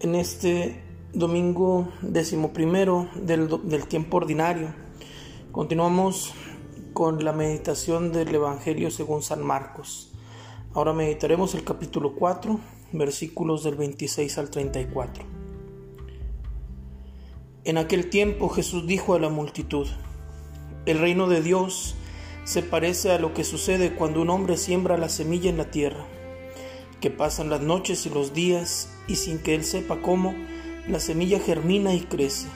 en este domingo decimoprimero del, del tiempo ordinario. Continuamos con la meditación del Evangelio según San Marcos. Ahora meditaremos el capítulo 4, versículos del 26 al 34. En aquel tiempo Jesús dijo a la multitud, El reino de Dios se parece a lo que sucede cuando un hombre siembra la semilla en la tierra que pasan las noches y los días y sin que él sepa cómo, la semilla germina y crece,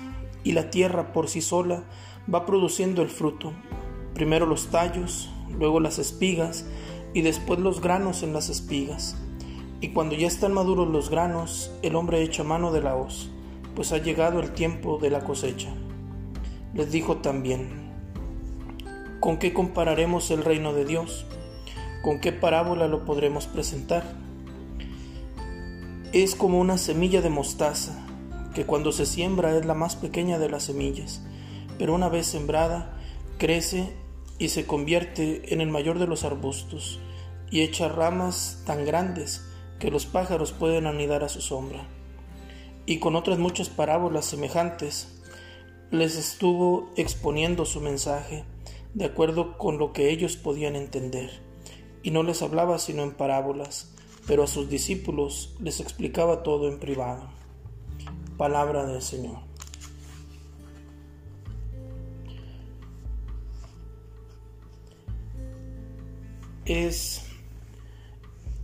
y la tierra por sí sola va produciendo el fruto, primero los tallos, luego las espigas y después los granos en las espigas. Y cuando ya están maduros los granos, el hombre echa mano de la hoz, pues ha llegado el tiempo de la cosecha. Les dijo también, ¿con qué compararemos el reino de Dios? ¿Con qué parábola lo podremos presentar? Es como una semilla de mostaza, que cuando se siembra es la más pequeña de las semillas, pero una vez sembrada, crece y se convierte en el mayor de los arbustos, y echa ramas tan grandes que los pájaros pueden anidar a su sombra. Y con otras muchas parábolas semejantes, les estuvo exponiendo su mensaje, de acuerdo con lo que ellos podían entender, y no les hablaba sino en parábolas pero a sus discípulos les explicaba todo en privado. Palabra del Señor. Es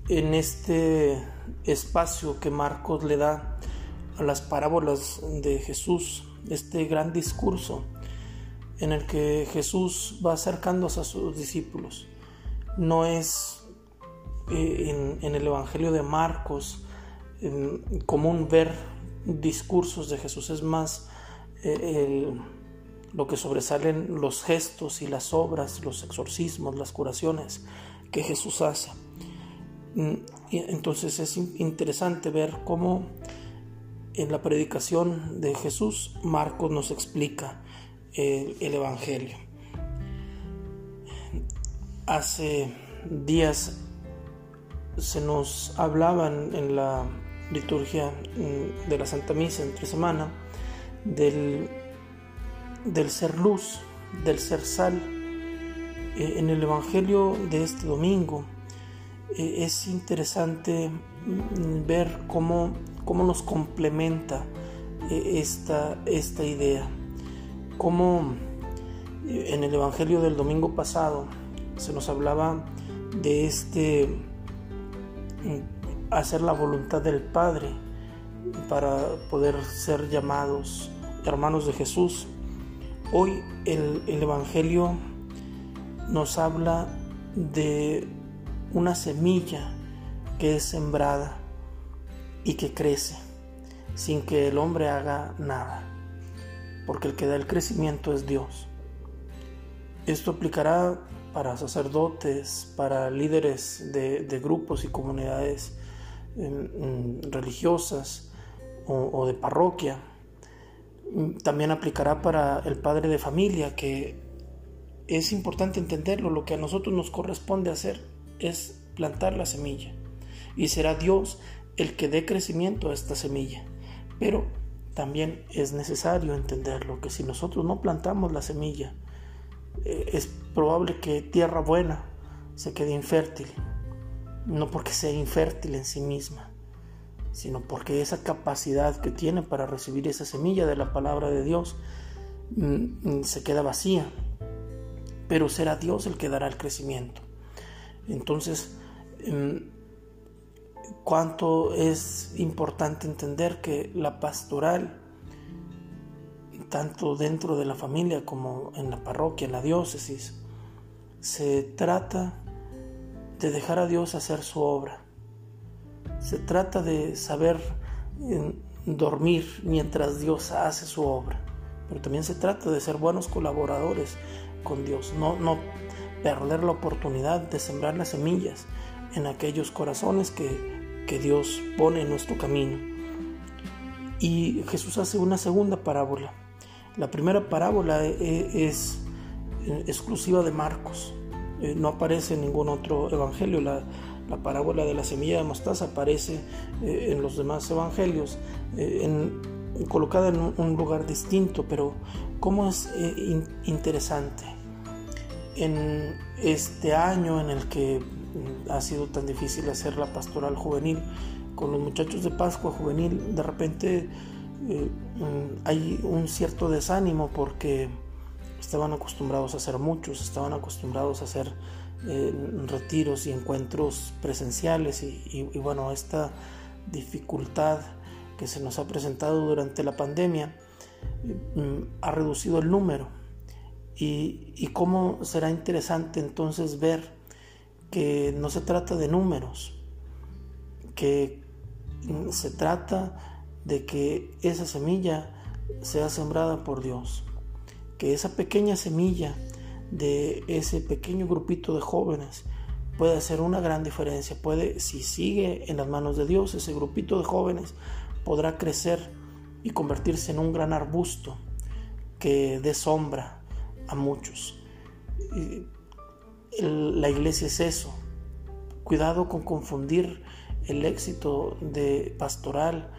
en este espacio que Marcos le da a las parábolas de Jesús, este gran discurso en el que Jesús va acercándose a sus discípulos. No es eh, en, el Evangelio de Marcos común ver discursos de Jesús, es más eh, lo que sobresalen los gestos y las obras, los exorcismos, las curaciones que Jesús hace. Mm, entonces es interesante ver cómo en la predicación de Jesús Marcos nos explica el, el Evangelio. Hace días se nos hablaban en la liturgia mm, de la Santa Misa entre semana del, del ser luz, del ser sal. E, en el Evangelio de este domingo e, es interesante mm, ver cómo, cómo nos complementa e, esta, esta idea, cómo en el Evangelio del domingo pasado se nos hablaba de este hacer la voluntad del Padre para poder ser llamados hermanos de Jesús. Hoy el, Evangelio nos habla de una semilla que es sembrada y que crece sin que el hombre haga nada, porque el que da el crecimiento es Dios. Esto aplicará para sacerdotes, para líderes de, grupos y comunidades em, mm, religiosas o, de parroquia. También aplicará para el padre de familia, que es importante entenderlo, lo que a nosotros nos corresponde hacer es plantar la semilla y será Dios el que dé crecimiento a esta semilla. Pero también es necesario entenderlo, que si nosotros no plantamos la semilla, es probable que tierra buena se quede infértil, no porque sea infértil en sí misma, sino porque esa capacidad que tiene para recibir esa semilla de la palabra de Dios mm, mm, se queda vacía, pero será Dios el que dará el crecimiento. Entonces, mm, cuánto es importante entender que la pastoral tanto dentro de la familia como en la parroquia, en la diócesis. Se trata de dejar a Dios hacer su obra. Se trata de saber dormir mientras Dios hace su obra. Pero también se trata de ser buenos colaboradores con Dios, no, no perder la oportunidad de sembrar las semillas en aquellos corazones que, que Dios pone en nuestro camino. Y Jesús hace una segunda parábola la primera parábola e, e, es exclusiva de Marcos, eh, no aparece en ningún otro evangelio. La, La parábola de la semilla de mostaza aparece eh, en los demás evangelios, eh, colocada en un lugar distinto, pero cómo es eh, interesante. En este año en el que mm, ha sido tan difícil hacer la pastoral juvenil, con los muchachos de Pascua Juvenil, de repente mm, hay un cierto desánimo porque estaban acostumbrados a hacer muchos, estaban acostumbrados a hacer eh, retiros y encuentros presenciales y, bueno, esta dificultad que se nos ha presentado durante la pandemia mm, ha reducido el número. Y, y cómo será interesante entonces ver que no se trata de números, que mm, se trata de que esa semilla sea sembrada por Dios, que esa pequeña semilla de ese pequeño grupito de jóvenes puede hacer una gran diferencia. Puede, si sigue en las manos de Dios, ese grupito de jóvenes podrá crecer y convertirse en un gran arbusto que dé sombra a muchos. La iglesia es eso. Cuidado con confundir el éxito de pastoral,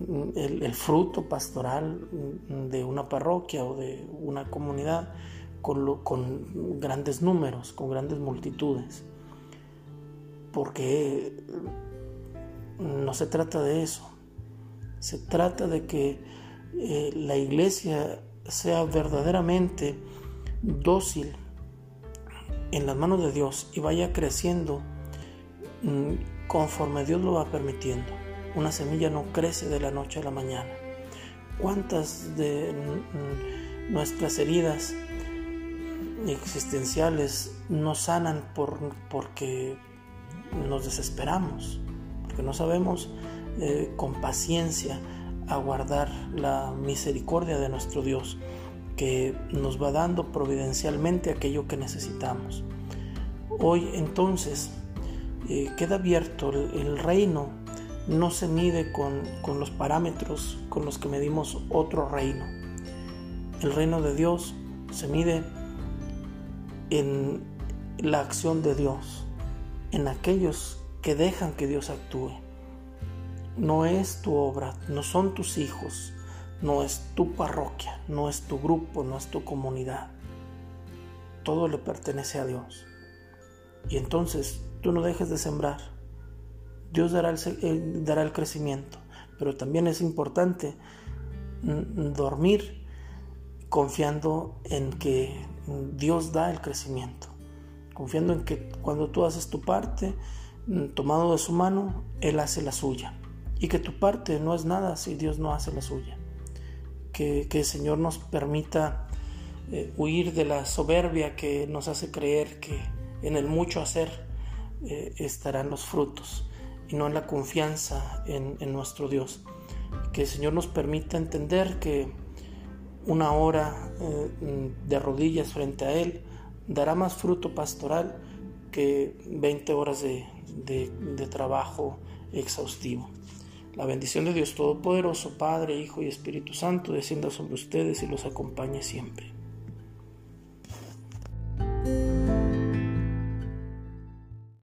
el, fruto pastoral de una parroquia o de una comunidad con, grandes números, con grandes multitudes, porque no se trata de eso, se trata de que eh, la iglesia sea verdaderamente dócil en las manos de Dios y vaya creciendo mm, conforme Dios lo va permitiendo. Una semilla no crece de la noche a la mañana. ¿Cuántas de nuestras heridas existenciales no sanan por, porque nos desesperamos, porque no sabemos eh, con paciencia aguardar la misericordia de nuestro Dios, que nos va dando providencialmente aquello que necesitamos. Hoy entonces eh, queda abierto el, reino, no se mide con, con los parámetros con los que medimos otro reino. El reino de Dios se mide en la acción de Dios, en aquellos que dejan que Dios actúe. No es tu obra, no son tus hijos, no es tu parroquia, no es tu grupo, no es tu comunidad. Todo le pertenece a Dios. Y entonces tú no dejes de sembrar. Dios dará el, dará el crecimiento, pero también es importante mm, dormir confiando en que Dios da el crecimiento, confiando en que cuando tú haces tu parte, mm, tomado de su mano, Él hace la suya. Y que tu parte no es nada si Dios no hace la suya. Que, el Señor nos permita eh, huir de la soberbia que nos hace creer que en el mucho hacer eh, estarán los frutos y no en la confianza en, nuestro Dios. Que el Señor nos permita entender que una hora eh, de rodillas frente a Él dará más fruto pastoral que 20 horas de trabajo exhaustivo. La bendición de Dios Todopoderoso, Padre, Hijo y Espíritu Santo, descienda sobre ustedes y los acompañe siempre.